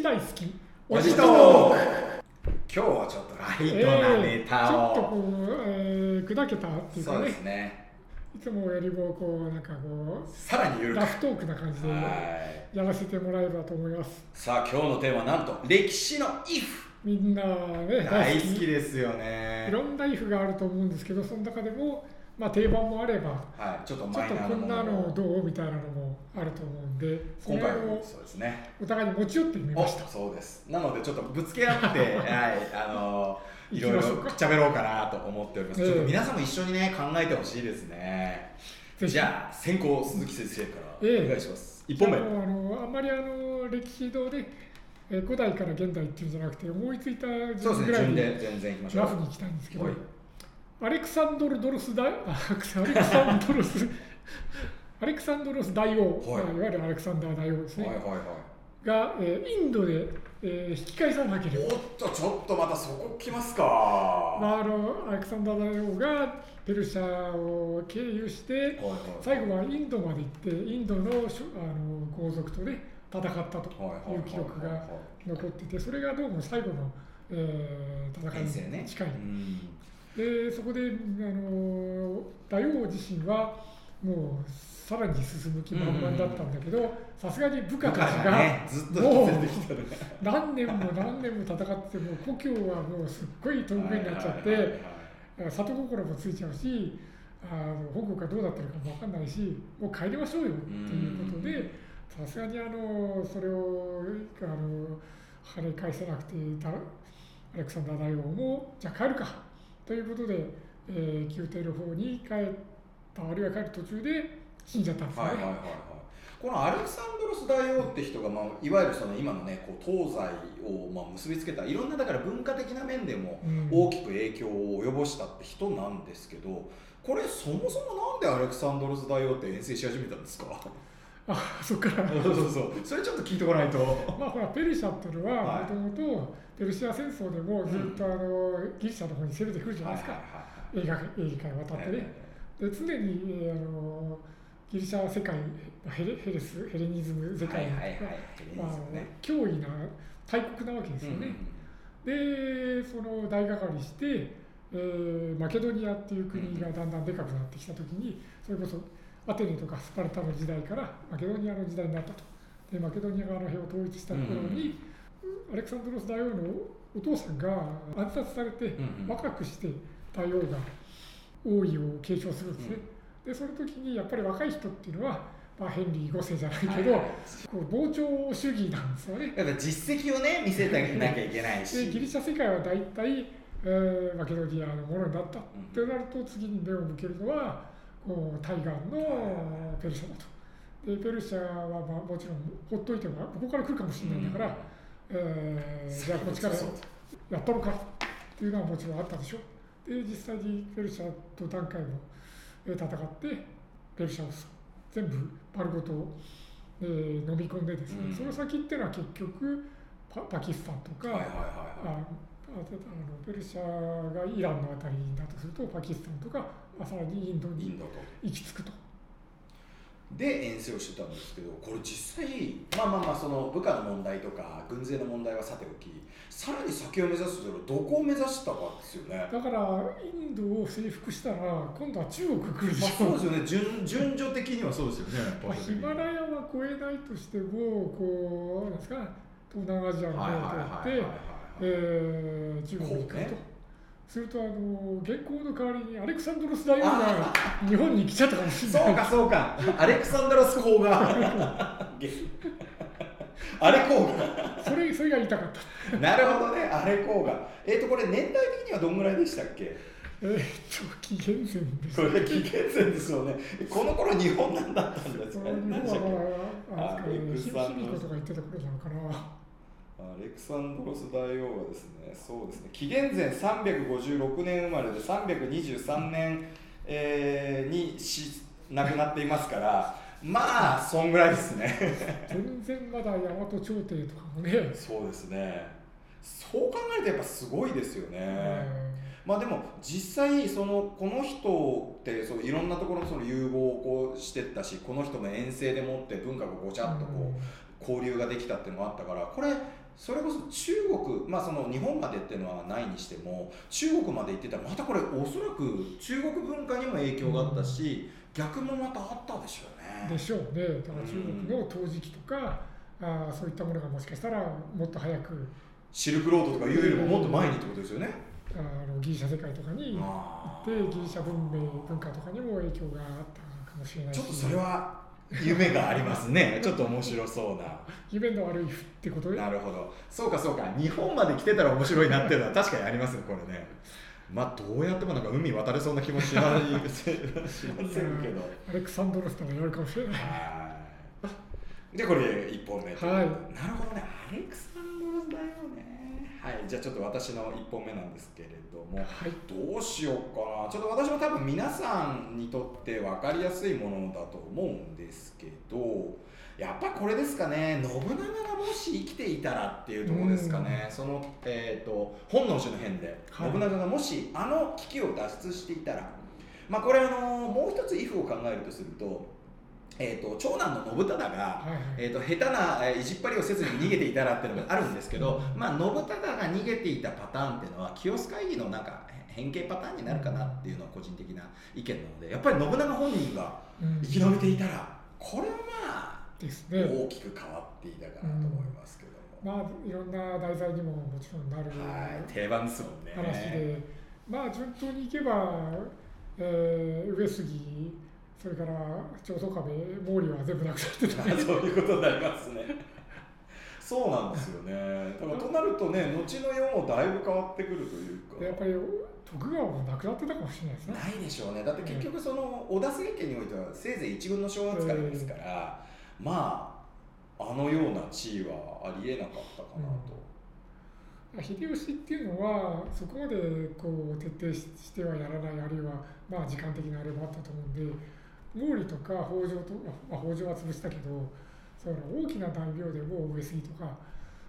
史大好き？おじとー今日はちょっとライトなネタちょっとを、こう、えー砕けたっていうかそうでねすね。いつもよりもこうなんかこさらにラフトークな感じではい。やらせてもらえればと思います。さあ今日のテーマはなんと歴史の if みんなね大好きですよね。いろんな if があると思うんですけどその中でも、まあ、定番もあればはいちょっとちょっとこんなのどうみたいなのもあると思うんで今回もをそうですね。お互いに持ち寄ってみまおした。そうです。なのでちょっとぶつけ合って はいあのいろいろ行きましょうか。くっちゃべろうかなと思っております、ええ。ちょっと皆さんも一緒にね考えてほしいですね。じゃあ先行鈴木先生からええ。お願いします、一本目。あのあんまりあの歴史堂で、えー古代から現代っていうんじゃなくて思いついたそうですねぐらいで順で全然いきましょう。ラフに行きたいんですけど。はいアレクサンドル・ドロス大あアレクサンドロス。アレクサンドロ ス大王、はい。まあいわゆるアレクサンダー大王ですね、はいはいはい。が、えーインドで、えー引き返さなければ。おっとちょっとまたそこ来ますか、まあ、あのアレクサンダー大王がペルシャを経由してはいはい最後はインドまで行ってインドのあの皇族とね戦ったとはいう記録が残っててそれがどうも最後の、えー戦いに近い、うんでそこであの大王自身はもうさらに進む気満々だったんだけどさすがに部下たちがもう何年も何年も戦ってもう故郷はもうすっごい遠くになっちゃって。里心もついちゃうしあの保護がどうなってるかも分かんないしもう帰りましょうよっていうことでさすがにあのそれをあの跳ね返せなくていたアレクサンダー大王もじゃあ帰るかということで、えー宮廷の方に帰ったあるいは帰る途中で死んじゃったんですね。はいはいはいはい。このアレクサンドロス大王って人が、まあ、いわゆるその今のねこう東西をまあ結びつけたいろんなだから文化的な面でもうん。大きく影響を及ぼしたって人なんですけどこれそもそもなんでアレクサンドロス大王って遠征し始めたんですか？あそっから。そうそうそう。それちょっと聞いてこないと。まあほらペルシャっていうのははい。もともとペルシア戦争でもずっとあのギリシャの方に攻めてくるじゃないですか。映画映画から渡ってね、で常に、えーあのギリシャ世界ヘレヘレスヘレニズム世界の、まあ脅威な大国なわけですよね。でその大掛かりして、えーマケドニアっていう国がだんだんでかくなってきた時にそれこそアテネとかスパルタの時代からマケドニアの時代になったと。でマケドニア側の辺を統一した頃に、アレクサンドロス大王のお父さんが暗殺されて、若くして大王が王位を継承するんですね。でその時にやっぱり若い人っていうのは、まあ、ヘンリー5世じゃないけど、はいはいこう膨張主義なんですよね。やっぱ実績をね見せてあげなきゃいけないでしギリシャ世界は大体、えーマケドニアのものになったってなると次に目を向けるのはこう対岸のペルシャだと。でペルシャは、まあ、もちろんほっといてもここから来るかもしれないんだから、えーじゃあこっちからやったのかっていうのはもちろんあったでしょ。で実際にペルシャと何回もえー戦ってペルシャを全部丸ごと、えー飲み込んでですね、うんその先っていうのは結局パパキスタンとか、はいはいはいあはいああのペルシャがイランのあたりだとするとパキスタンとか、まあ、さらにインドに行き着くと。で遠征をしてたんですけどこれ実際まあまあまあその部下の問題とか軍勢の問題はさておきさらに先を目指すとどこを目指したかですよね。だからインドを征服したら今度は中国来るでまあ、しょ。そうですよね順順序的にはそうですよね。まあ、ヒマラヤは越えないとしてもこうなんですか東南アジアをはいはい通って、えー中国に行くと、するとあの原稿の代わりにアレクサンドロス大王が日本に来ちゃったかもしれない。そうかそうか。アレクサンドロス公が。あれ公が。それそれが言いたかった。なるほどね。あれ公が。えっ、とこれ年代的にはどんぐらいでしたっけ？えーっと紀元前です。これ紀元前ですよね。この頃日本なんだったんですそかの日本はあれですかねアレクサンドロス。卑弥呼とか言ってた頃なのかなアレクサンドロス大王はですね、そうですね、紀元前356年生まれで323年、えーにし亡くなっていますから、まあ、そんぐらいですね。全然まだ大和朝廷とかもね、そうですね。そう考えるとやっぱすごいですよね。えまあでも実際そのこの人ってそういろんなところのその融合をこうしてったしこの人の遠征でもって文化がごちゃっとこう交流ができたっていうのがあったからこれそれこそ中国、まあ、その日本までっていうのはないにしても中国まで行ってたらまたこれおそらく中国文化にも影響があったし、逆もまたあったでしょうね。でしょうねだから中国の陶磁器とか、あーそういったものがもしかしたらもっと早くシルクロードとかいうよりももっと前にってことですよね。あのギリシャ世界とかに行あってギリシャ文明文化とかにも影響があったかもしれないしーちょっとそれは夢がありますね。ちょっと面白そうな。夢の悪いふってこと？でなるほど。そうかそうか。日本まで来てたら面白いなっていうのは 確かにありますね、これね。まあどうやってもなんか海渡れそうな気もしないしませんけど。アレクサンドロスとかやるかもしれないはい。でこれ1本目はいなるほどね。アレクサンドロス。はい。じゃあちょっと私の1本目なんですけれども。はい。どうしようかな。ちょっと私も多分皆さんにとって分かりやすいものだと思うんですけどやっぱこれですかね。信長がもし生きていたらっていうところですかね、その、えー、と本能寺の変で、はい。信長がもしあの危機を脱出していたらまあこれあのもう一つ「if」を考えるとすると,、えー、と長男の信忠がはいはい。えー、と下手なえー意地っ張りをせずに逃げていたらっていうのがあるんですけど、まあ、信忠が逃げていたパターンっていうのは清須会議のなんか変形パターンになるかなっていうのは個人的な意見なのでやっぱり信長本人がうん。生き延びていたらこれはまあですね。大きく変わっていたかなと思いますけども、まあいろんな題材にももちろんなるはい定番ですもんね。話で、まあ順当にいけば、えー上杉それから長宗我部毛利は全部なくなってた。そういうことになりますね。そうなんですよね。だからとなるとね後の世もだいぶ変わってくるというか。やっぱり徳川もなくなってたかもしれないですね。ないでしょうね。だって結局その織田政権においてはせいぜい一軍の正月からですから、まああのような地位はありえなかったかなと、秀吉っていうのはそこまでこう徹底ししてはやらないあるいはまあ時間的なあれもあったと思うんで毛利とか北条と、まあ、北条は潰したけどその大きな大名でも上杉とか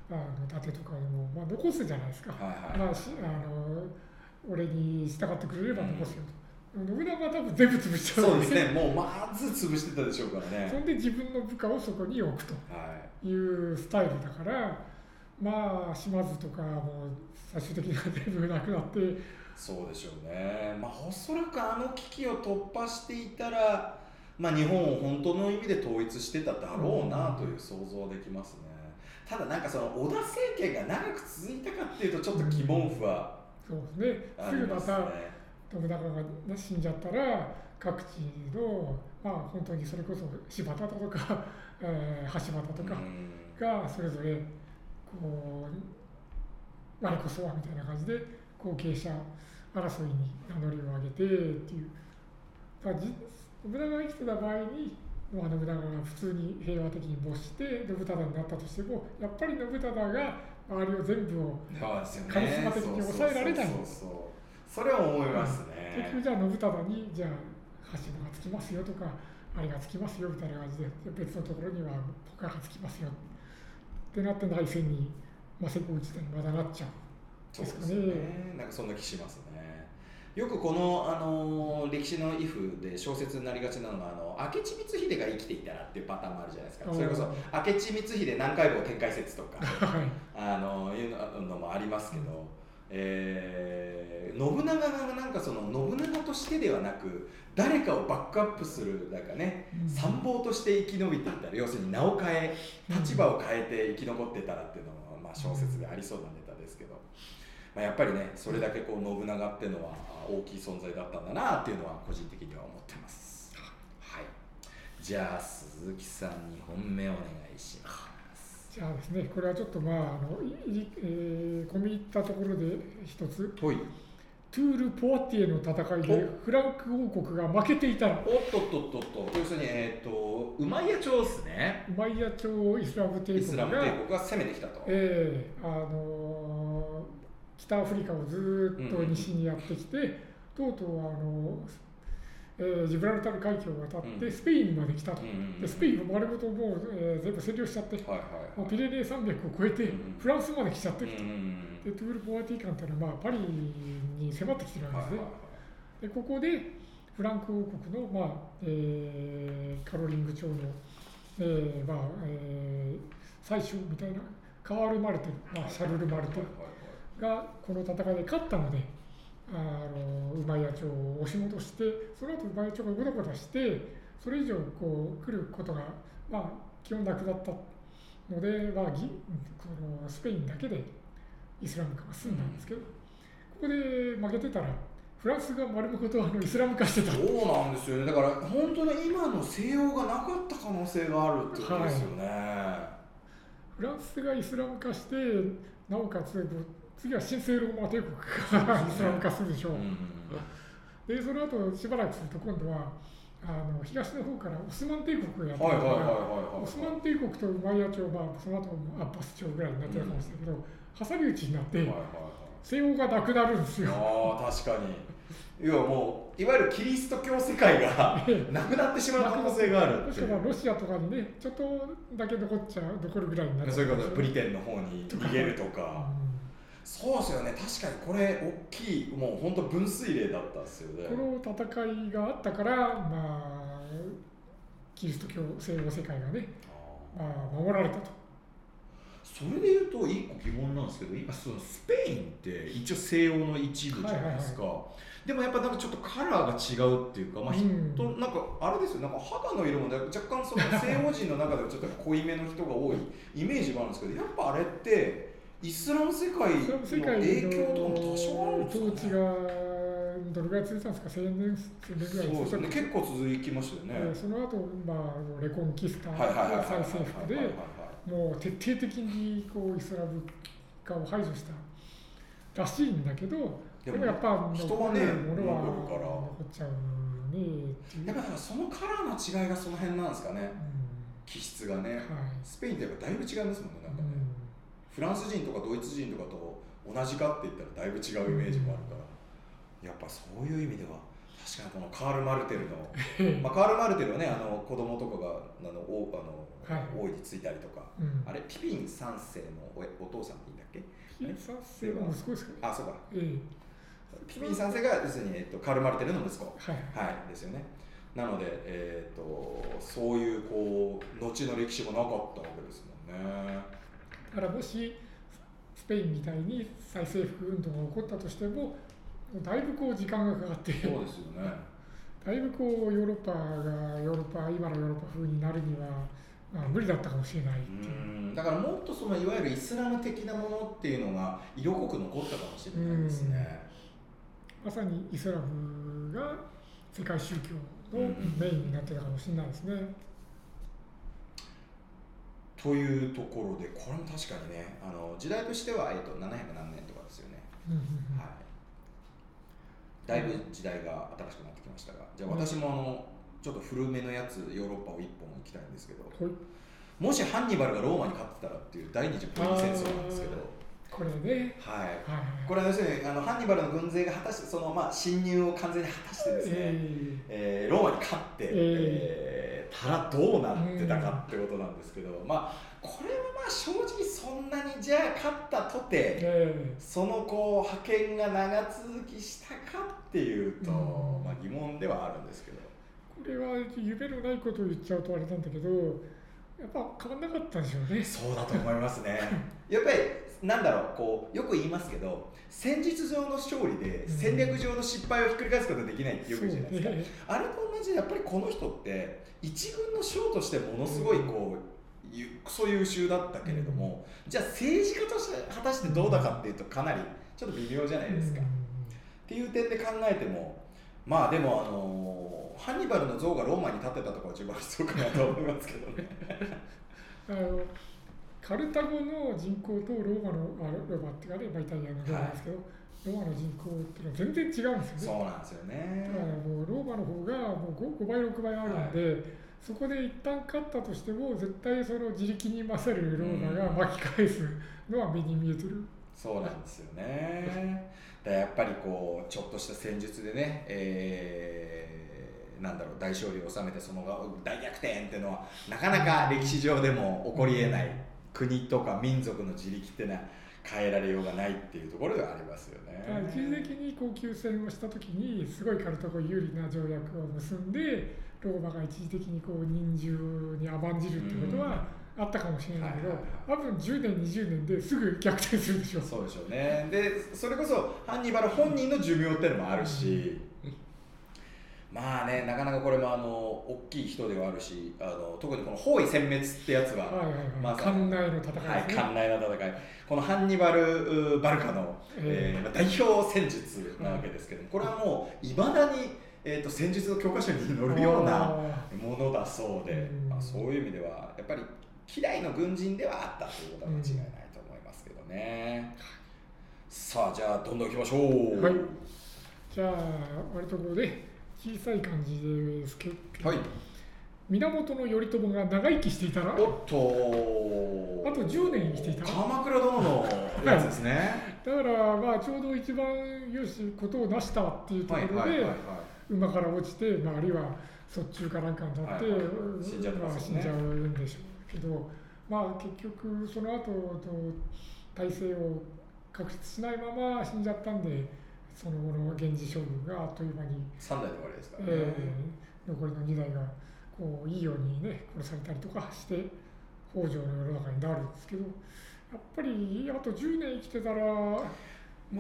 あの伊達とかでも、まあ、残すじゃないですか。はいはい、まあ、しあの俺に従ってくれれば残すよと。信長は多分全部潰しちゃそううんでですね。もうまず潰してたでしょうからね。そんで自分の部下をそこに置くとはい。いうスタイルだからまあ島津とかも最終的には全部なくなってそうでしょうね。まあおそらくあの危機を突破していたらまあ日本を本当の意味で統一してただろうなという想像はできますね。ただなんかその織田政権が長く続いたかっていうとちょっと疑問符はそうですね。すすぐまたね。信長が死んじゃったら各地のまあ本当にそれこそ柴田だとか、えー、橋端とかうん。がそれぞれこう我こそはみたいな感じで後継者争いに名乗りを上げてっていう。だからじ信長が生きてた場合にまあ信長が普通に平和的に没して信忠になったとしてもやっぱり信忠が周りを全部をカリスマ的に抑えられない。それは思いますね、結局じゃあ信忠にじゃあ橋場がつきますよとかあれがつきますよみたいな感じでで別のところには他がつきますよってなって内戦に、まあ、施工自体にまだなっちゃうそうですよね。なんかそんな気しますね。よくこの、あの歴史の「イフ」で小説になりがちなのがあの明智光秀が生きていたらっていうパターンもあるじゃないですか。それこそ明智光秀南海坊展開説とかはいあのいうのもありますけど、えー信長がなんかその信長としてではなく誰かをバックアップするなんかね、うん。参謀として生き延びていたら要するに名を変え立場を変えて生き残ってたらっていうのも、まあ、小説でありそうなネタでまあ、やっぱりねそれだけこう信長っていうのは大きい存在だったんだなっていうのは個人的には思ってます。はい、じゃあ鈴木さん2本目お願いします。じゃあですねこれはちょっとまああのえー込み入ったところで一つ。ほい。トゥール・ポワティエの戦いでフランク王国が負けていたらおっとっとっとっと。要するにえっ、とウマイヤ朝ですね。ウマイヤ朝イスラム帝国イスラムが帝国が攻めてきたと、ええあのー北アフリカをずーっと西にやってきて、とうとうあの、えージブラルタル海峡を渡ってうん。スペインまで来たと、でスペインを丸ごともう、えー全部占領しちゃって、はいはいもうはいピレネー山脈を越えて、うんフランスまで来ちゃって。ると、でトゥール・ポワティカンというのは、まあ、パリに迫ってきてるわけですね。はいはい。はいでここでフランク王国の、まあえーカロリング朝の、えーまあえー宰相みたいなカール・マルテル、まあ、シャルル・マルテルがこの戦いで勝ったのであの馬屋町を押し戻してその後馬屋町がごたごたしてそれ以上こう来ることが、まあ、基本なくなったので、まあ、ぎこのスペインだけでイスラム化が進んだんですけど、ここで負けてたらフランスが丸ごとあのイスラム化してた。そうなんですよね。だから本当に今の西洋がなかった可能性があるってことですよね、フランスがイスラム化してなおかつ次は神聖ローマ帝国がイスラム化するでしょう、うん。でその後しばらくすると今度はあの東の方からオスマン帝国がやってくる。オスマン帝国とウマイヤ朝はその後アッバス朝ぐらいになってたかもしれないけど、挟み撃ちになって西欧がなくなるんですよ。ああ確かに。要はもういわゆるキリスト教世界がなくなってしまう可能性があるもしくはロシアとかにねちょっとだけ残っちゃう残るぐらいになる。そういうことブリテンの方に逃げるとかそうですよね。確かにこれ大きいもう本当分水嶺だったんですよね。うんこの戦いがあったからまあキリスト教西欧世界がね、まあ、守られたと。それでいうと一個疑問なんですけど今そのスペインって一応西欧の一部じゃないですか、でもやっぱなんかちょっとカラーが違うっていうか、まあ、うん。人なんかあれですよ。なんか肌の色もね若干その西欧人の中ではちょっと濃いめの人が多いイメージがあるんですけどやっぱあれってイスラム世界の界影響とかも多少あるんのですかね。統治がどれぐらい続いたんですか？1000年1000年ぐらいそうですね。続いた結構続きましたよね、でその後、まあレコンキスタはいはいはいはい。再征服でもう徹底的にこうイスラム化を排除したらしいんだけどでもやっぱ人はねものは残るから。残っちゃうねやっぱだからそのカラーの違いがその辺なんですかね。う気質がね。んはい。スペインってやっぱだいぶ違いますもんねなんかね、うんフランス人とかドイツ人とかと同じかって言ったらだいぶ違うイメージもあるから、やっぱそういう意味では。確かにこのカール・マルテルの、まあ、カール・マルテルはねあの子供とかがあのおあの、はい。王位についたりとか。うん。あれピピン3世のおお父さんっていいんだっけ？ピン三世の息子ですかね。あそうか。ええピピン3世が要するに、えっと、カール・マルテルの息子。はいはい。ですよね。なので、えー、とそういうこう後の歴史がなかったわけですもんねだからもしスペインみたいに再征服運動が起こったとしてもだいぶこう時間がかかってそうですよねだいぶこうヨーロッパがヨーロッパ今のヨーロッパ風になるには、まあ、無理だったかもしれないっていう。うんだからもっとそのいわゆるイスラム的なものっていうのが色濃く残ったかもしれないですね。まさにイスラムが世界宗教のメインになってたかもしれないですね。というところでこれも確かにねあの時代としては、えっと700何年とかですよね。はい、だいぶ時代が新しくなってきましたがじゃあ私もあのちょっと古めのやつヨーロッパを一本行きたいんですけどほい。もしハンニバルがローマに勝ってたらっていう第二次プロイ戦争なんですけど、これね、はい、はい、これは要するにあのハンニバルの軍勢が果たしてその、まあ、侵入を完全に果たしてですね、ええーローマに勝って、ええーたらどうなってたかってことなんですけど、まあこれはまあ正直そんなにじゃあ勝ったとーてえそのこう派遣が長続きしたかっていうと、うん。まあ、疑問ではあるんですけど。ーこれは夢のないことを言っちゃうとあれなんだけどやっぱ変わんなかったんでしょうね。そうだと思いますね。やっぱりなんだろうこうよく言いますけど戦術上の勝利で戦略上の失敗をひっくり返すことができないってよく言うじゃないですか、あれと同じでやっぱりこの人って一軍の将としてものすごいこう、ゆクソ優秀だったけれども、じゃあ政治家として果たしてどうだかっていうとかなりちょっと微妙じゃないですか。うん。っていう点で考えてもまあでもあのハンニバルの像がローマに立ってたところは一番そうかなと思いますけどね。あのカルタゴの人口とローマのあローマっていうかね、まあ、イタリアのローマですけど、ローマの人口っていうのは全然違うんですよね。そうなんですよねだからもうローマの方がもう 5, 5倍6倍あるんで、そこで一旦勝ったとしても絶対その自力に勝るローマが巻き返すのは目に見えてる。そうなんですよね。だやっぱりこうちょっとした戦術でね、えーなんだろう大勝利を収めてその大逆転っていうのはなかなか歴史上でも起こりえない国とか民族の自力っていうのは変えられようがないっていうところではありますよね。一時的に高級戦をした時にすごいカルタゴ有利な条約を結んでローマが一時的にこう人数に甘んじるってことはああったかもしれないけど、はい多分10年20年ですぐ逆転するでしょう。そうでしょうね。でそれこそハンニバル本人の寿命っていうのもあるし、まあねなかなかこれもあの大きい人ではあるしあの特にこの包囲殲滅ってやつは、館内の戦いね、はい、寛大な戦い。このハンニバル・バルカの、えー。まあ代表戦術なわけですけどもこれはもういまだに、えー、と戦術の教科書に載るようなあものだそうで、うん。まあ、そういう意味ではやっぱり嫌いの軍人ではあったということは間違いないと思いますけどね、さあじゃあどんどんいきましょう。ーはい。じゃあ割とこうね小さい感じですけど、はい。源頼朝が長生きしていたら？おっと。あと10年生きていた鎌倉殿のやつですね。だからまあちょうど一番よしことを成したっていうところで、はいはいはいはい。馬から落ちて、まあ、あるいは卒中かなんかになって、はい。はいうん死んじゃまあ死んじゃうんでしょうけど、まあ、結局その後と体制を確立しないまま死んじゃったんでその後の源氏将軍があっという間に、3代で終わりですからね、えー残りの2代がこういいようにね殺されたりとかして北条の世の中になるんですけどやっぱりあと10年生きてたらも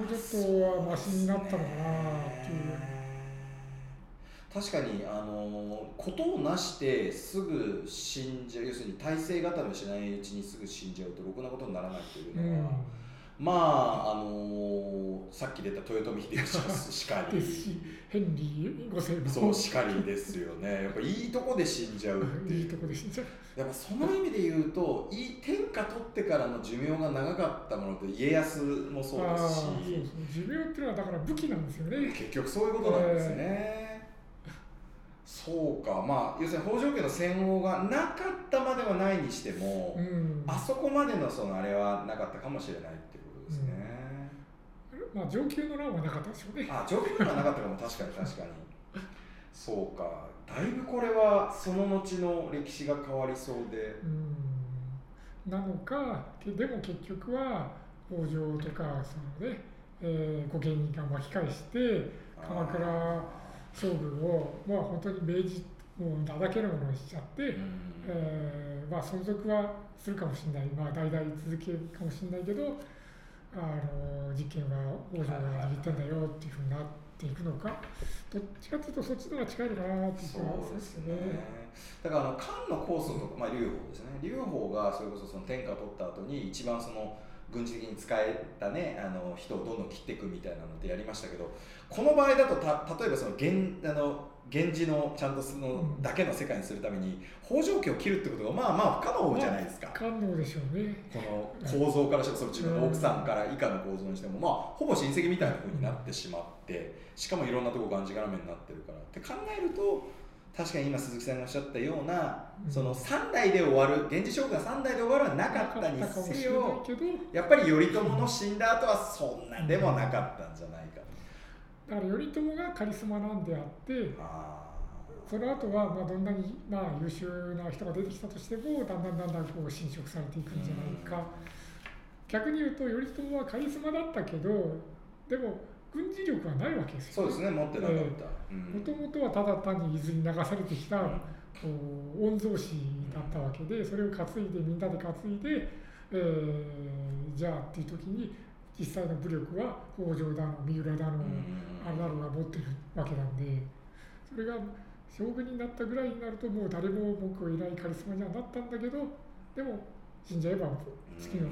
うちょっとはマシになったのかなっていう。確かにあのことをなしてすぐ死んじゃう要するに体制固めしないうちにすぐ死んじゃうとろくなことにならないというのは、まああのさっき出た豊臣秀吉がしかりですし、ヘンリー5世もそうしかりですよね。やっぱいいとこで死んじゃうっていう。いいとこで死んじゃう。やっぱその意味で言うといい天下取ってからの寿命が長かったものって家康もそうですしそうそう寿命っていうのはだから武器なんですよね。結局そういうことなんですね、そうか。まあ要するに北条家の戦王がなかったまではないにしても、うん。あそこまでのそのあれはなかったかもしれないっていうですね、まあ上級の乱はなかったでしょうね。あ条件がなかったかも確かに確かに。そうか。だいぶこれはその後の歴史が変わりそうで。うん。なのか、けでも結局は北条とかそのね、えー、御家人が巻き返して鎌倉将軍をまあ本当に明治もう名だけのものにしちゃって。うん。えーまあ、存続はするかもしれない、まあ、代々続けるかもしれないけどあの実権は王女が握ってんだよっていうふうになっていくのかどっちかというとそっちの方が近いのかなっていう気そうですね。だからあの漢の酵素とか、まあ、劉邦ですね劉邦がそれこそその天下取った後に一番その軍事的に使えたねあの人をどんどん切っていくみたいなのってやりましたけどこの場合だとた例えばその源あの源氏のちゃんとそのうん。だけの世界にするために北条家を切るってことがまあまあ不可能じゃないですか。可能でしょうね。この構造からしてもその自分の奥さんから以下の構造にしてもまあほぼ親戚みたいな風になってしまってしかもいろんなとこがんじがらめになってるから。って考えると確かに今鈴木さんがおっしゃったようなうん。その3代で終わる源氏将軍が3代で終わるはなかったにせよやっぱり頼朝の死んだ後はそんなでもなかったんじゃないかだから頼朝がカリスマなんであってあその後はまあどんなにまあ優秀な人が出てきたとしてもだんだんだんだんこう侵食されていくんじゃないか。逆に言うと頼朝はカリスマだったけどでも軍事力はないわけですよ、そうですね持ってなかった、うん。もともとはただ単に伊豆に流されてきた、こう御曹司だったわけでそれを担いでみんなで担いで、えーじゃあっていう時に実際の武力は北条だの三浦だの、うん。あれだろうが持ってるわけなんでそれが将軍になったぐらいになるともう誰も文句を言えないカリスマにはなったんだけどでも死んじゃえば次の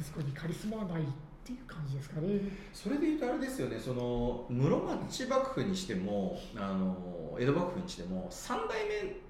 息子にカリスマはないっていう感じですかね。それでいうとあれですよねその室町幕府にしてもあの江戸幕府にしても3代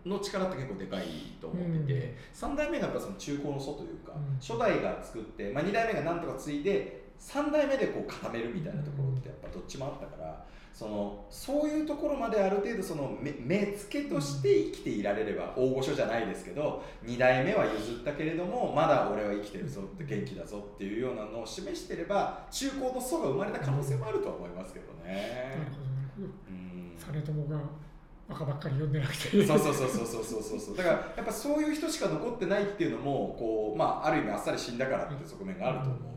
目の力って結構でかいと思ってて、3代目がやっぱその中高の祖というか、うん初代が作って、まあ、2代目がなんとか継いで3代目でこう固めるみたいなところってやっぱどっちもあったから。そのそういうところまである程度その目付けとして生きていられれば大御所じゃないですけど2代目は譲ったけれどもまだ俺は生きてるぞって元気だぞっていうようなのを示してれば中高の祖が生まれた可能性もあると思いますけどね。実朝がバカばっかり読んでなくて。そうそうそうそうそうそうそう。だからやっぱそういう人しか残ってないっていうのもこうまあある意味あっさり死んだからっていう側面があると思う。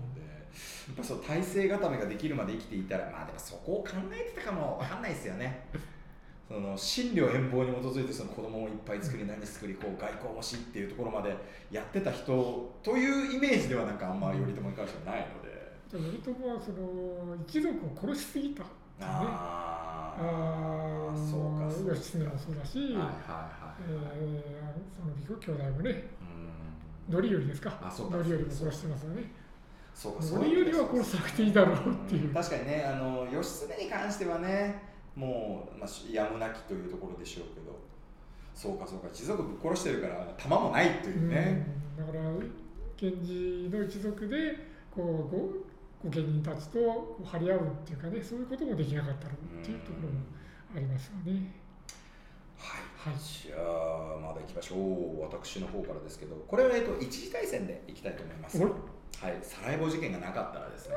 っぱそう体制固めができるまで生きていたらまあでもそこを考えてたかもわかんないですよね。その真理遠望に基づいてその子供をいっぱい作り何作りこう外交もしっていうところまでやってた人というイメージではなんかあんま頼朝に関してはないので、頼朝はその一族を殺しすぎた。ねああー。そうかそうか。義経もそうだし、はいはいはい、えーその兄弟もねうん。範頼ですか。あそうか範頼も殺してますよねそうか範頼は殺さなくていいだろうっていう、ん確かにねあの義経に関してはねもう、まあ、やむなきというところでしょうけど。そうかそうか一族ぶっ殺してるから弾もないというね、うん。だから源氏の一族でこうご御家人たちと張り合うっていうかねそういうこともできなかったろうっていうところもありますよね。はい、はい。じゃあまだ行きましょう。私の方からですけどこれは、えっと、一次大戦でいきたいと思います。おはいサラエボ事件がなかったらですね。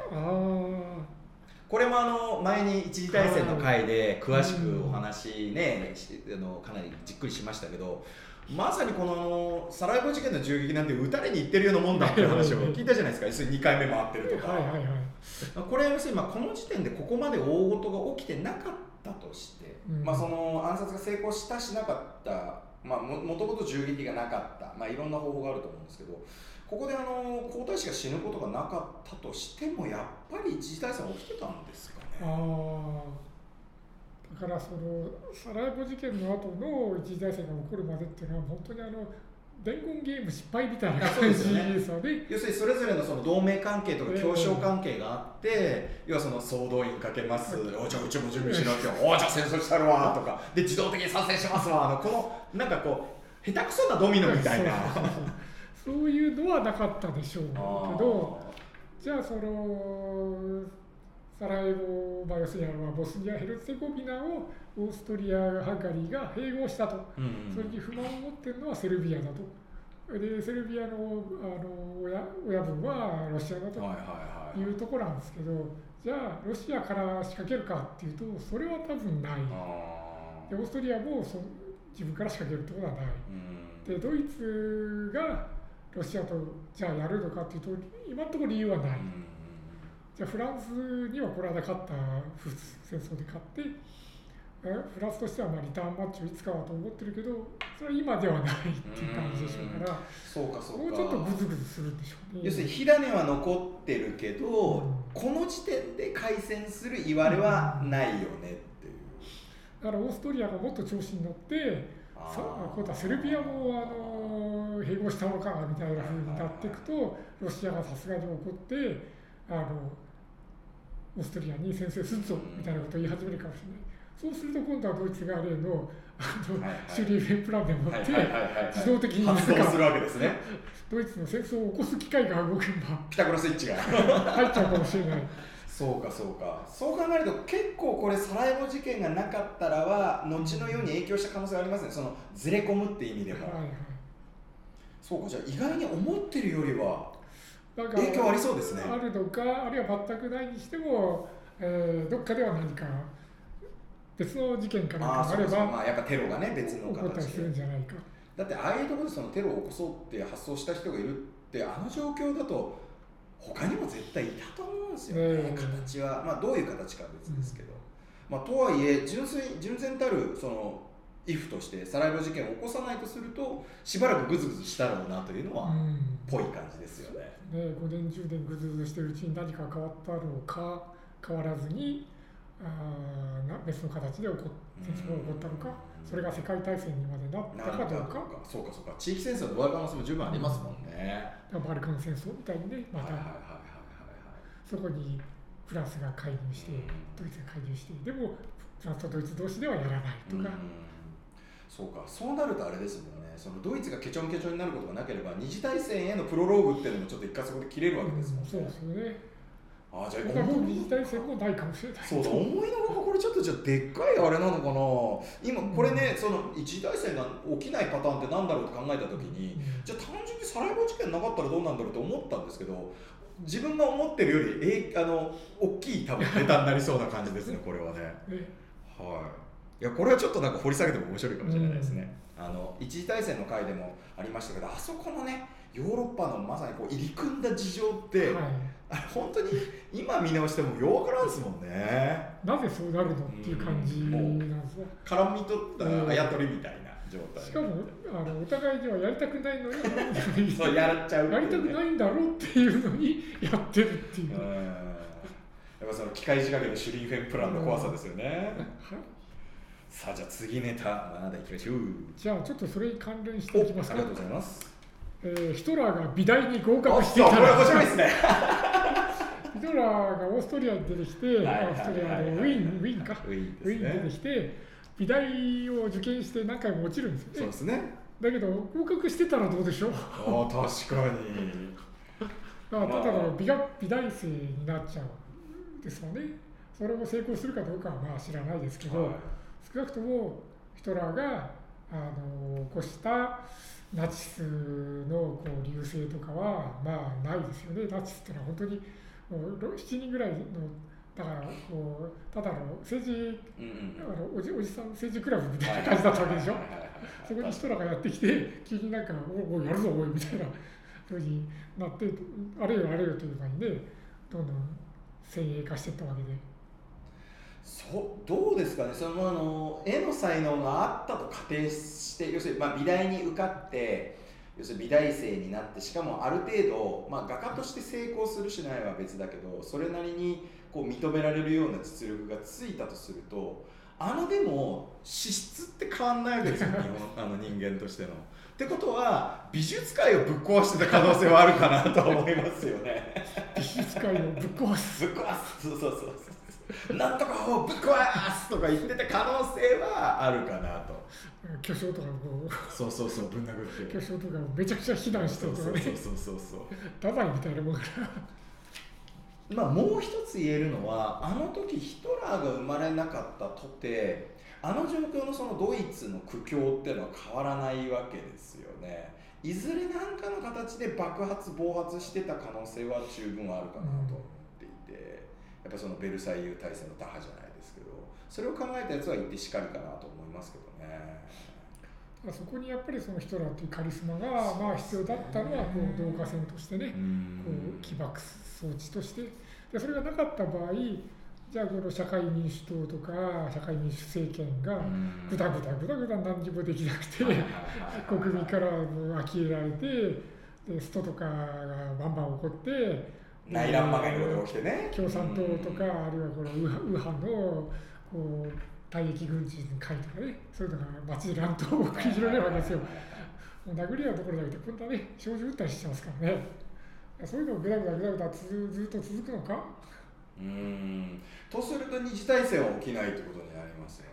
これもあの前に一次大戦の回で詳しくお話ね、しあのかなりじっくりしましたけどまさにこのサラエボ事件の銃撃なんて撃たれに行ってるようなもんだっていう話を聞いたじゃないですか。要するに2回目回ってるとか、はいはいはい。これは要するにまあこの時点でここまで大事が起きてなかったとして、うん。まあ、その暗殺が成功したしなかった、まあ、ももともと銃撃がなかった、まあ、いろんな方法があると思うんですけどここであの皇太子が死ぬことがなかったとしてもやっぱり一次大戦起きてたんですかあね。あだからそのサラエボ事件の後の一次大戦が起こるまでっていうのは本当にあの伝言ゲーム失敗みたいな感じですよねね。要するにそれぞれのその同盟関係とか協商関係があって、要はその総動員かけます、おじゃあうちも準備しなきゃ、おじゃあ戦争したるわとか、で自動的に参戦しますわ、あのこのなんかこう、下手くそなドミノみたいな。そういうのはなかったでしょうけどじゃあそのサラエボバイオスヤルはボスニア・ヘルツェゴビナをオーストリア・ハンガリーが併合したと。うんそれに不満を持ってるのはセルビアだと。でセルビアのあの親親分はロシアだとはいうところなんですけどじゃあロシアから仕掛けるかっていうとそれは多分ない。あでオーストリアもそ自分から仕掛けるってことはない。ーうんでドイツがロシアとじゃあやるのかっていうと今のところ理由はない。じゃあフランスにはこの間勝ったフ戦争で勝ってえフランスとしてはまあリターンマッチをいつかはと思ってるけどそれは今ではないっていう感じでしょうからそうかそうか。もうちょっとグズグズするんでしょうね。要するに火種は残ってるけど、うんこの時点で開戦する言われはないよねっていう。だからオーストリアがもっと調子に乗って今度はセルビアもあの併合したのかみたいな風になっていくとロシアがさすがに怒ってあのオーストリアに先制するぞみたいなことを言い始めるかもしれない。そうすると今度はドイツが例のあの、はいはいシュリーフェンプランでもって、自動的になですね。ドイツの戦争を起こす機会が動けばピタゴラスイッチが。入っちゃうかもしれない。そうかそうか。そう考えると結構これサラエボ事件がなかったらは後のように影響した可能性がありますね。そのずれ込むって意味でも、はいはい。そうかじゃあ意外に思ってるよりは影響ありそうですね。あるのかあるいは全くないにしても、えーどっかでは何か別の事件かなんかあればまあやっぱテロがね別の形で。るんじゃないか。だってああいうところでそのテロを起こそうって発想した人がいるってあの状況だと他にも絶対いたと思うんですよね、ええ形は。まあどういう形かは別ですけど、まあとはいえ純粋純然たるそのイフとしてサラエボ事件を起こさないとするとしばらくグズグズしたろうなというのはうん。ぽい感じですよね。ね、5年10年ぐずぐずしてるうちに何か変わったのか変わらずにあ別の形で起こっ戦争が起こったのかそれが世界大戦にまでなったかどうか。そうかそうか。地域戦争の終わる可能性も十分ありますもんね。バルカン戦争みたいにねまたはいそこにフランスが介入してドイツが介入してでもフランスとドイツ同士ではやらないとはい。か、そうか。そうなるとあれですもんね。そのドイツがケチョンケチョンになることがなければ二次大戦へのプロローグっていうのもちょっと一回そこで切れるわけですもんね。そうですよねあじゃあ思い二次大戦もないかもしれない。そうだ思いのほかこれちょっとじゃあでっかいあれなのかな？今これね、その一次大戦が起きないパターンってなんだろうって考えた時にじゃあ単純にサラエボ事件なかったらどうなんだろうと思ったんですけど自分が思ってるよりえあの大きい多分ネタになりそうな感じですね これはね。ねはい。いやこれはちょっとなんか掘り下げても面白いかもしれないですね、あの一次大戦の回でもありましたけどあそこのねヨーロッパのまさにこう入り組んだ事情って、はい、本当に今見直してもようわからんですもんね。なぜそうなるのっていう感じなんですよ。絡み取ったあやとりみたいな状態。しかもあのお互いにはやりたくないのに そうやっちゃうってやりたくないんだろうっていうのにやってるっていう。やっぱその機械仕掛けのシュリンフェンプランの怖さですよね、さあじゃあ次ネタまだいきましょう。じゃあちょっとそれに関連しておいきますか。ありがとう。ございますえーヒトラーが美大に合お格していたら。面白いですね。ヒトラーがオーストリアに出てきて、オーストリアのウィーン、ウィーンか、ウィーンウィーンに出てきて、美大を受験して何回も落ちるんですよね。そうで。すね。だけど、合格してたらどうでしょう。あ確かに。だからただの美学美大生になっちゃうんですよね。それも成功するかどうかはまあ知らないですけど、はい。少なくともヒトラーがあの起こしたナチスのこう流星とかはまあないですよね。ナチスってのは本当にもう7人ぐらいのだからこうただの政治あのおじおじさん政治クラブみたいな感じだったわけでしょ。そこにヒトラーがやってきて、急になんか、おお、やるぞ、おいみたいなふうになって、あれよ、あれよという間にね、どんどん先鋭化していったわけで。そうどうですかね？そのあの絵の才能があったと仮定して要するに、まあ、美大に受かって要するに美大生になってしかもある程度、まあ、画家として成功するしないは別だけどそれなりにこう認められるような実力がついたとするとあのでも資質って変わんないわけですよ 日本あの人間としての。ってことは美術界をぶっ壊してた可能性はあるかなと思いますよね。美術界をぶっ壊す。ぶっ壊すそうそうそうそうなんとかをぶっ壊すとか言ってた可能性はあるかなと。巨匠とかこう、そうそうそう。ぶん殴って巨匠とかをめちゃくちゃ非難してそうそうるとかね、そうそうそう太宰みたいなもんから。まあもう一つ言えるのはあの時ヒトラーが生まれなかったとてあの状況のそのドイツの苦境っていうのは変わらないわけですよね。いずれ何かの形で爆発暴発してた可能性は十分あるかなと思っていて、やっぱそのベルサイユ体制の打破じゃないですけどそれを考えたやつは言ってしかりかなと思いますけどね。そこにやっぱりそのヒトラーというカリスマがまあ必要だったのはこう導火線としてね、こう起爆装置として。でそれがなかった場合じゃあこの社会民主党とか社会民主政権がぐだぐだぐだぐだ何にもできなくて国民からもう呆れられてでストとかがバンバン起こって内乱ばかりのことが起きてね共産党とかあるいはこの右派のこう退役軍人会とかねそういうのが街で乱闘を繰り広げるわけですよ。殴り合うところじゃなくて今度はね小銃撃ったりしちゃいますからねそういうのをぐだぐだぐだぐだずずっと続くのかうんとすると二次大戦は起きないってことになりますよね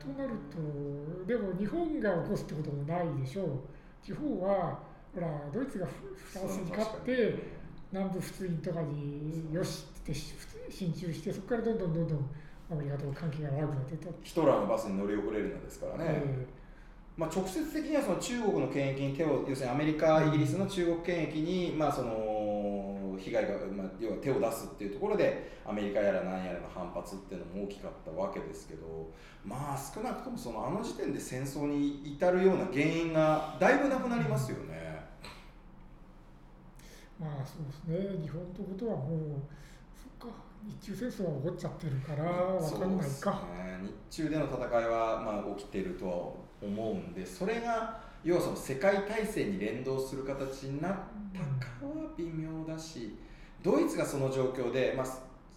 となるとでも日本が起こすってこともないでしょう地方はほらドイツがフランスに勝って南部仏印とかによしって進駐してそこからどんどんどんどんアメリカと関係が悪くなっていった、ヒトラーのバスに乗り遅れるのですからね、え。まあ、直接的にはその中国の権益に手を要するにアメリカイギリスの中国権益にまあその被害が、まあ、要は手を出すっていうところでアメリカやら何やらの反発っていうのも大きかったわけですけどまあ少なくともそのあの時点で戦争に至るような原因がだいぶなくなりますよね。まあそうですね。日本のことはもうそっか。日中戦争は起こっちゃってるから分かんないか、そうですね、日中での戦いはまあ起きてるとは思うんでそれが要はその世界大戦に連動する形になったかは微妙だしドイツがその状況で、まあ、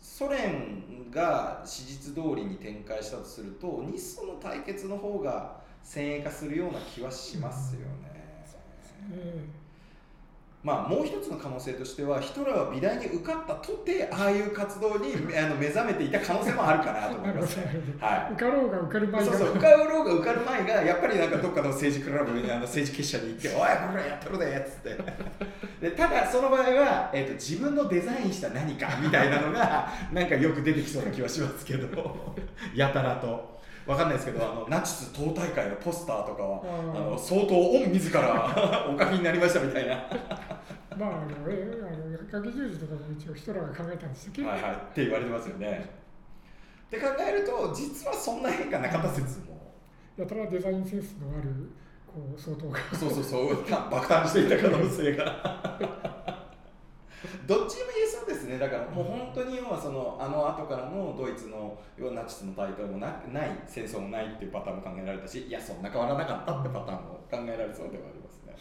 ソ連が史実通りに展開したとすると日ソの対決の方が先鋭化するような気はしますよね。えまあ、もう一つの可能性としてはヒトラーは美大に受かったとてああいう活動に あの目覚めていた可能性もあるかなと思いますね。はい受かろうが受かる前がそうそう受かろうが受かる前がやっぱりなんかどっかの政治クラブにあの政治結社に行って「おいこれやっとるで」っつってでただその場合は、えー、と自分のデザインした何かみたいなのがなんかよく出てきそうな気はしますけどやたらと。わかんないですけどあのナチス党大会のポスターとかはあの相当御自ら お書きになりましたみたいな。まああのえあの影十字とかも一応ヒトラーが考えたんですけど、はいはい。って言われてますよね。って考えると実はそんな変化なかった説も。やたらデザインセンスのあるここう相当が。そうそうそう。爆誕していた可能性が。どっちも言えですね。だからもう本当に要はそのあの後からのドイツの要はナチスの台頭もなない戦争もないっていうパターンも考えられたしいやそんな変わらなかったってパターンも考えられそうではありますね。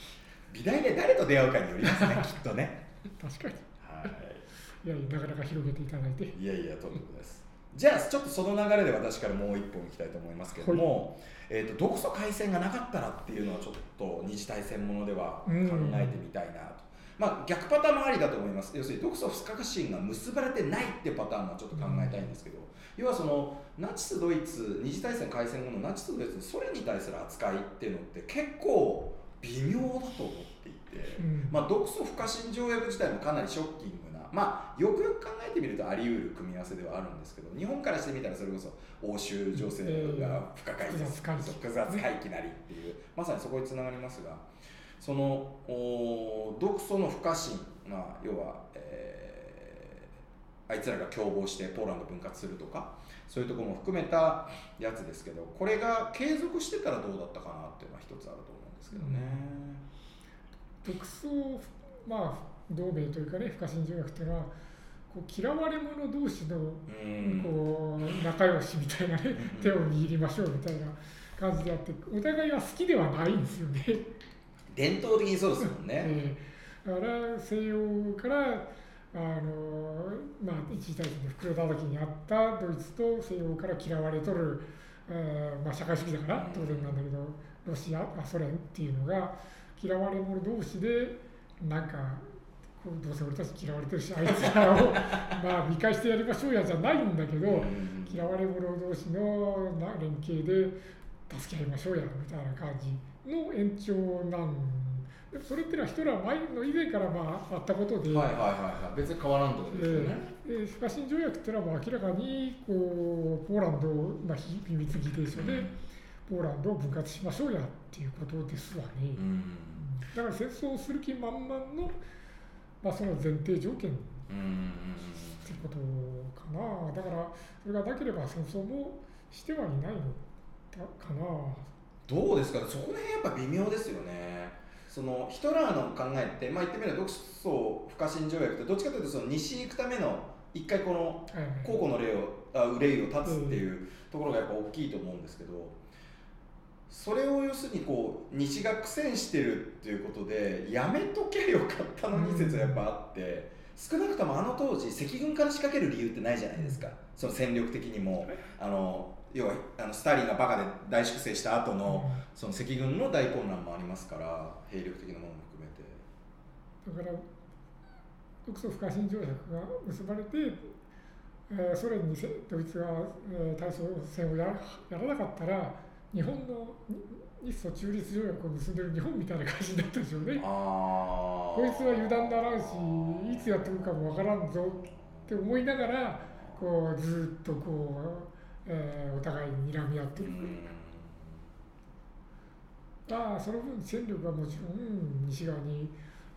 美大で誰と出会うかによりますねきっとね。確かに。はい。いやなかなか広げていただいて。いやいやとんでもないです。じゃあちょっとその流れで私からもう一本いきたいと思いますけれども、えー、と独ソ回戦がなかったらっていうのはちょっと二次大戦ものでは考えてみたいなと、まあ、逆パターンもありだと思います。要するに独ソ不可侵が結ばれてないっていうパターンもちょっと考えたいんですけど、要はそのナチスドイツ二次大戦開戦後のナチスドイツのソ連に対する扱いっていうのって結構微妙だと思っていて、うん。まあ、独ソ不可侵条約自体もかなりショッキング。な、まあ、よくよく考えてみるとあり得る組み合わせではあるんですけど日本からしてみたらそれこそ欧州情勢が不可解複雑回帰複雑回帰なりっていうまさにそこにつながりますがそのお独ソの不可侵、まあ、要は、えーあいつらが共謀してポーランド分割するとかそういうところも含めたやつですけどこれが継続してたらどうだったかなっていうのは一つあると思うんですけどね。独ソ、まあ、同盟というかね不可侵条約っていうのはこう嫌われ者同士のうんこう仲良しみたいなね手を握りましょうみたいな感じであってお互いは好きではないんですよね。伝統的にそうですもんね。えーだから西洋からあの、まあ、一次大戦で袋叩きにあったドイツと西洋から嫌われとる、えーまあ、社会主義だから当然なんだけどロシアあソ連っていうのが嫌われ者同士でなんかこうどうせ俺たち嫌われてるしあいつらを まあ見返してやりましょうやじゃないんだけどうん。嫌われ者同士のな連携で助け合いましょうやみたいな感じの延長なんそれっていうのはヒトラー前の以前からまああったことで、はいはいはいはい別に変わらんってことですよね。え不可侵条約っていうのは明らかにこうポーランドを、まあ、非秘密議定書でポーランドを分割しましょうやっていうことですわね。うんだから戦争をする気満々の、まあ、その前提条件っうんていうことかな。だからそれがなければ戦争もしてはいないのだかな。どうですか？ねそこら辺やっぱ微妙ですよね。そのヒトラーの考えって、まあ、言ってみれば独ソ不可侵条約ってどっちかというとその西行くための一回このはいはい。後顧の霊をあ憂いを断つっていうところがやっぱ大きいと思うんですけどそれを要するにこう西が苦戦してるっていうことでやめときゃよかったのに説はやっぱあって少なくともあの当時赤軍から仕掛ける理由ってないじゃないですか。その戦力的にも。あの要はあのスターリンがバカで大粛清した後のその赤軍の大混乱もありますから兵力的なものも含めて。だから独ソ不可侵条約が結ばれて、えーソ連にせドイツが、えー対争戦をややらなかったら日本のに日ソ中立条約を結んでる日本みたいな感じになったでしょうね。あこいつは油断ならんしいつやってくるかもわからんぞって思いながらこうずっとこう、えーお互いに睨み合ってる。まあその分戦力はもちろん西側に、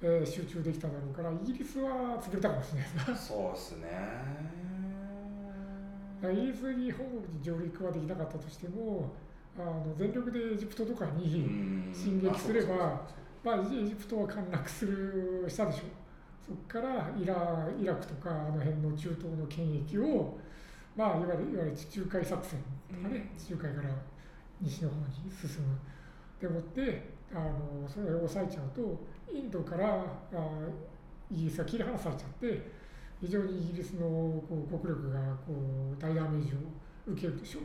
えー集中できただろうからイギリスは潰れたかもしれないですな。そうですね。イギリスに本国に上陸はできなかったとしてもあの全力でエジプトとかに、進撃すればまあ、エジプトは陥落するしたでしょ。そこからイライラクとかあの辺の中東の権益を、まあ、いわゆるいわゆる地中海作戦とかね、地中海から西の方に進む。でもってあのそれを抑えちゃうとインドからあイギリスが切り離されちゃって非常にイギリスのこう国力がこう大ダメージを受けるでしょう。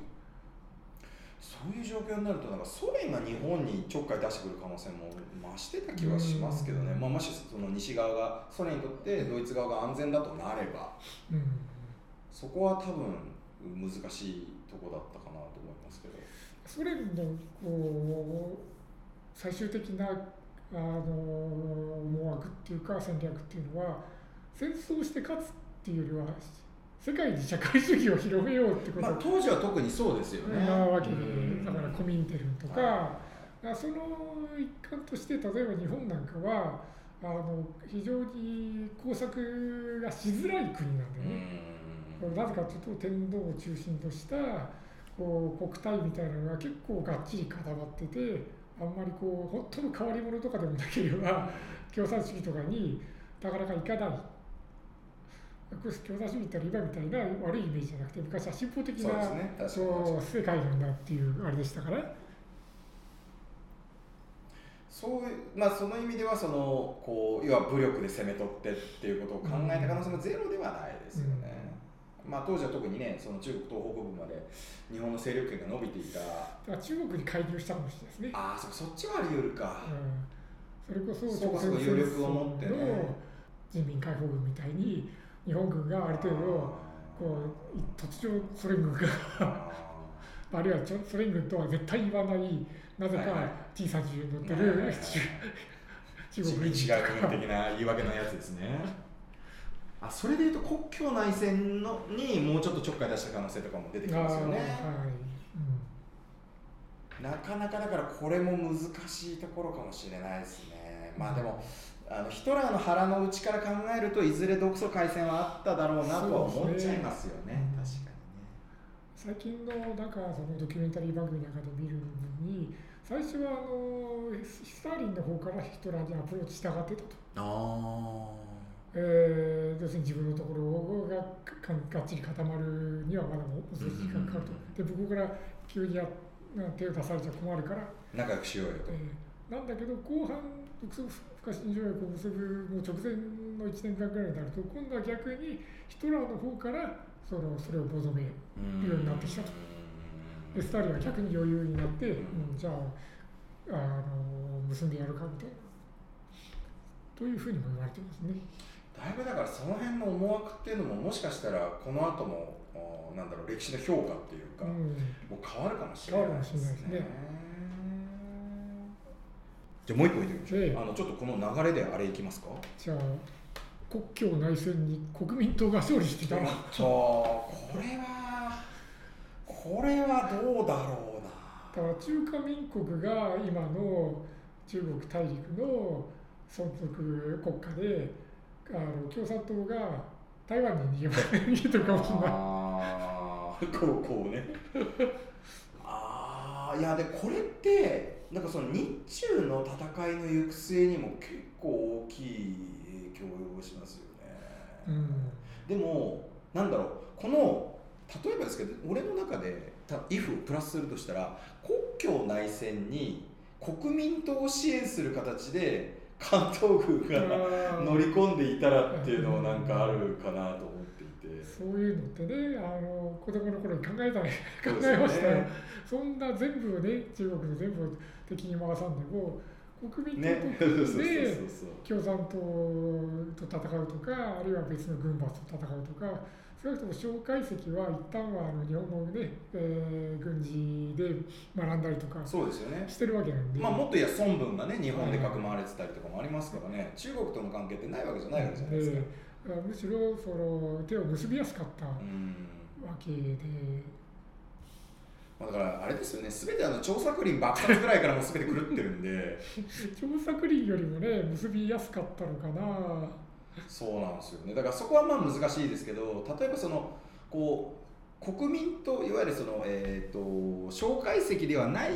そういう状況になるとなんかソ連が日本にちょっかい出してくる可能性も増してた気はしますけどね、うん。まあ、もしその西側がソ連にとってドイツ側が安全だとなれば。うんそこは多分難しいとこだったかなと思いますけど。ソ連のこう最終的なあの思惑っていうか戦略っていうのは戦争して勝つっていうよりは世界に社会主義を広めようってことまあ、当時は特にそうですよね。なわけでうんだからコミンテルンとかはだからその一環として例えば日本なんかはあの非常に工作がしづらい国なんだよね。うんなぜかというと天皇を中心としたこう国体みたいなのが結構がっちり固まっててあんまりこう本当の変わり者とかでもなければ共産主義とかになかなかいかない。共産主義って今みたいな悪いイメージじゃなくて昔は進歩的なそうね。そう世界なんだっていうあれでしたから。そういうまあその意味ではそのこう要は武力で攻め取ってっていうことを考えた可能性もゼロではないですよね、まあ当時は特にねその中国東北部まで日本の勢力圏が伸びていた。だから中国に介入したかもしれないですね。ああそそっちはあり得るか、うん。それこそそうかそうか余力を持ってね。の人民解放軍みたいに日本軍がある程度こうい突如ソ連軍がああるいはちょソ連軍とは絶対言わないなぜかはいはい。T30 に乗ってる中国人違う軍的な言い訳のやつですねあそれでいうと国境内戦のにもうちょっとちょっかい出した可能性とかも出てきますよね。はい。なかなかだからこれも難しいところかもしれないですね。まあでもあのヒトラーの腹の内から考えるといずれ独ソ開戦はあっただろうなとは思っちゃいますよね。ね。確かにね。最近のなんかそのドキュメンタリー番組なんかで見る分に最初はあのスターリンの方からヒトラーにアプローチしたがってたと。あえー、要するに自分のところがかがっちり固まるにはまだもう少し時間かかると。で、向こうから急にや手を出されちゃ困るから、仲良くしようよとえーなんだけど、後半、独ソ不可侵条約を結ぶもう直前の1年間ぐらいになると、今度は逆にヒトラーの方からそのそれを求めるようになってきたと。で、スターリンは逆に余裕になって、うん、じゃああの、結んでやるかみたいな。というふうにも言われてますね。だいぶだからその辺の思惑っていうのももしかしたらこの後もなんだろう歴史の評価っていうか、うんもう変わるかもしれないです変わるかもしれないね。じゃあもう一個言ってみましょう。ええあのちょっとこの流れであれいきますか？じゃあ国境内戦に国民党が勝利してた らこれはこれはどうだろうな。だから中華民国が今の中国大陸の存続国家であの共産党が台湾に逃げ逃げてるかもしれない。あーこうこうね。ああいやでこれってなんかその日中の戦いの行く末にも結構大きい影響を及ぼしますよね。うんでもなんだろうこの例えばですけど俺の中でた if をプラスするとしたら国境内戦に国民党を支援する形で関東軍が乗り込んでいたらっていうのはなんかあるかなと思っていて。そういうのってねあの子供の頃に考えたり考えましたよ。そんな全部をね中国の全部を敵に回さんでも国民党ね、と共産党と戦うとか、あるいは別の軍閥と戦うとか、少なくとも蒋介石は一旦はあの日本のね、えー軍事で学んだりとかそうですよね。してるわけなんで、まあもっと言えば孫文がね日本でかく回れてたりとかもありますからね、中国との関係ってないわけじゃないわけじゃないですか。でむしろその手を結びやすかったわうん。けで、まあ、だからあれですよね、すべてあの張作霖爆発ぐらいからもうすべて狂ってるんで、張作霖よりもね、結びやすかったのかな。そうなんですよね。だからそこはまあ難しいですけど、例えばそのこう国民といわゆるそのえっ、と蒋介石ではない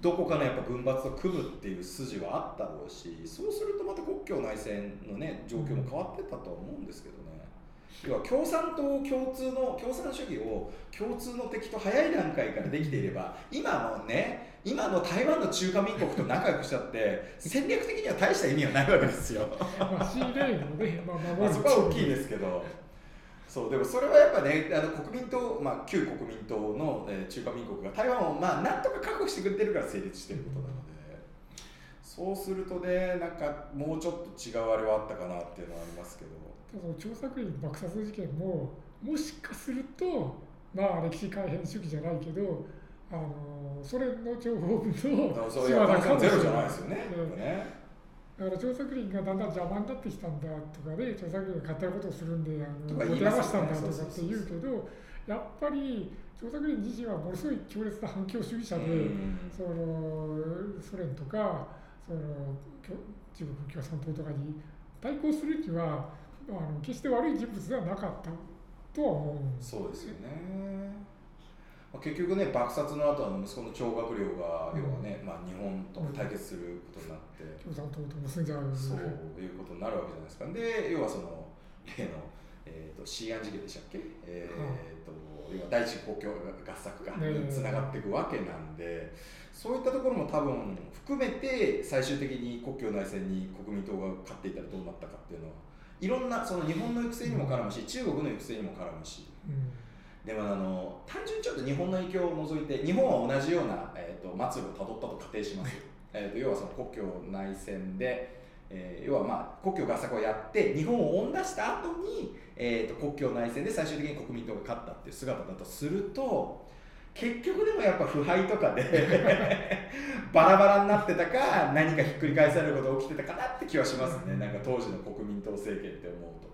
どこかのやっぱ軍閥と組むっていう筋はあったろうし、そうするとまた国境内戦のね状況も変わってったとは思うんですけどね。要は共産党共通の共産主義を共通の敵と早い段階からできていれば今のね今の台湾の中華民国と仲良くしちゃって戦略的には大した意味はないわけですよ。まあ、そこは大きいですけど、そうでもそれはやっぱね、あの国民党、まあ、旧国民党の、えー中華民国が台湾を、まあ、なんとか確保してくれてるから成立してることなので、そうするとね、なんかもうちょっと違うあれはあったかなっていうのはありますけど、その張作霖爆殺事件ももしかするとまあ歴史改変主義じゃないけどあのソ連の情報部のそういや、可能性ゼロじゃないですよね。だから張作霖がだんだん邪魔になってきたんだとかね張作霖が勝手なことをするんであとの持てしたんだとかって言うけどやっぱり張作霖自身はものすごい強烈な反共主義者で、うんそのソ連とかその中国共産党とかに対抗するにはあの決して悪い人物ではなかったとは思うんです。そうですよね。まあ、結局ね爆殺の後あの息子の張学良が要はね、まあ、日本と対決することになって、共産党と結んじゃうそういうことになるわけじゃないですか。で要はその例の、えー、とシーアン事件でしたっけ、えーと要は第一国境合作がねつながっていくわけなんで、そういったところも多分含めて最終的に国境内戦に国民党が勝っていたらどうなったかっていうのはいろんなその日本の行く末にも絡むし中国の行く末にも絡むし。うんでもあの単純にちょっと日本の影響を除いて日本は同じような、えー、と末路をたどったと仮定します。よ、え、と要はその国境内戦で、えー要はまあ国境合作をやって日本を追ん出した後に、えー、と国境内戦で最終的に国民党が勝ったっていう姿だとすると結局でもやっぱ腐敗とかで バラバラになってたか何かひっくり返されることが起きてたかなって気はしますね。なんか当時の国民党政権って思うと。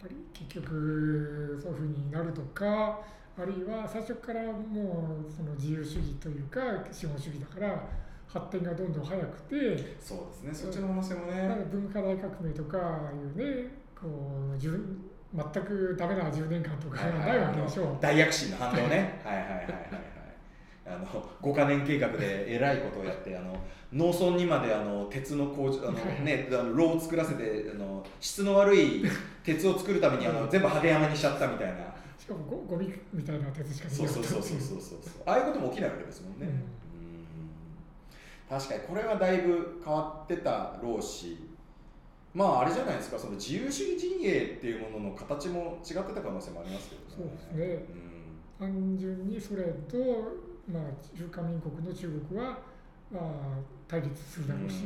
やっぱり結局そういうふうになるとかあるいは最初からもうその自由主義というか資本主義だから発展がどんどん早くてそうですね。そっちの可能性もね。文化大革命とかいうねこう全くダメな10年間とかがないわけでしょう。大躍進の反動ね。はいはいはいはいはい。あの5か年計画でえらいことをやってあの農村にまであの鉄の工場あの、ね、あの炉を作らせてあの質の悪い鉄を作るためにあの全部派手山にしちゃったみたいな。しかもゴゴミみたいな鉄しかそうそうそうそうそうそう。ああいうことも起きないわけですもんね、うん。うん。確かにこれはだいぶ変わってたろうしまああれじゃないですかその自由主義陣営っていうものの形も違ってた可能性もありますけどそうですね。うん。単純にソ連と、まあ、中華民国の中国は、まあ、対立するだろうし、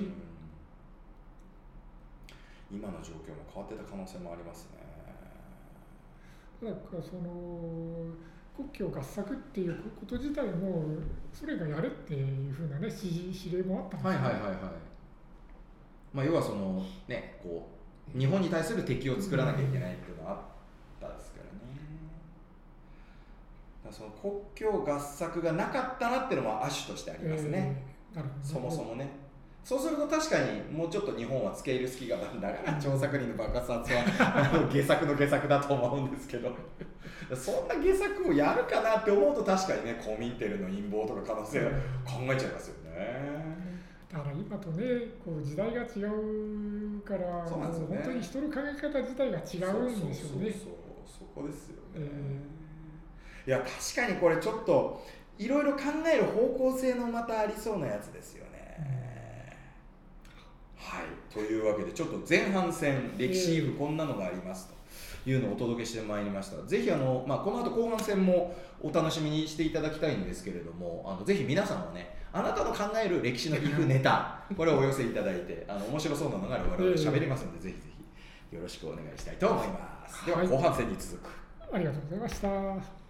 うん。今の状況も変わってた可能性もありますね。ただその国境合作っていうこと自体もソ連がやれっていうふうなね指示指令もあったんですよ。ねはい。まあ要はそのねこう日本に対する敵を作らなきゃいけないっていうのはあったですからね。だからその国境合作がなかったなっていうのも亜種としてありますね。えーそもそもね。そうすると確かにもうちょっと日本は付け入る隙があるんだから張作人の爆発は 下作の下作だと思うんですけどそんな下作をやるかなって思うと確かにねコミンテルの陰謀とか可能性を考えちゃいますよね。だから今とねこう時代が違うからそうなんですよねも本当に人の考え方自体が違うんでしょうね。そうそうそうそこですよね、えいや確かにこれちょっといろいろ考える方向性のまたありそうなやつですよね、はいというわけでちょっと前半戦歴史部こんなのがありますというのをお届けしてまいりましたぜひあの、まあ、この後後半戦もお楽しみにしていただきたいんですけれどもあのぜひ皆さんもねあなたの考える歴史のイフネタこれをお寄せいただいてあの面白そうなのがあれば我々喋りますので、ぜひぜひよろしくお願いしたいと思います。でははい後半戦に続く。ありがとうございました。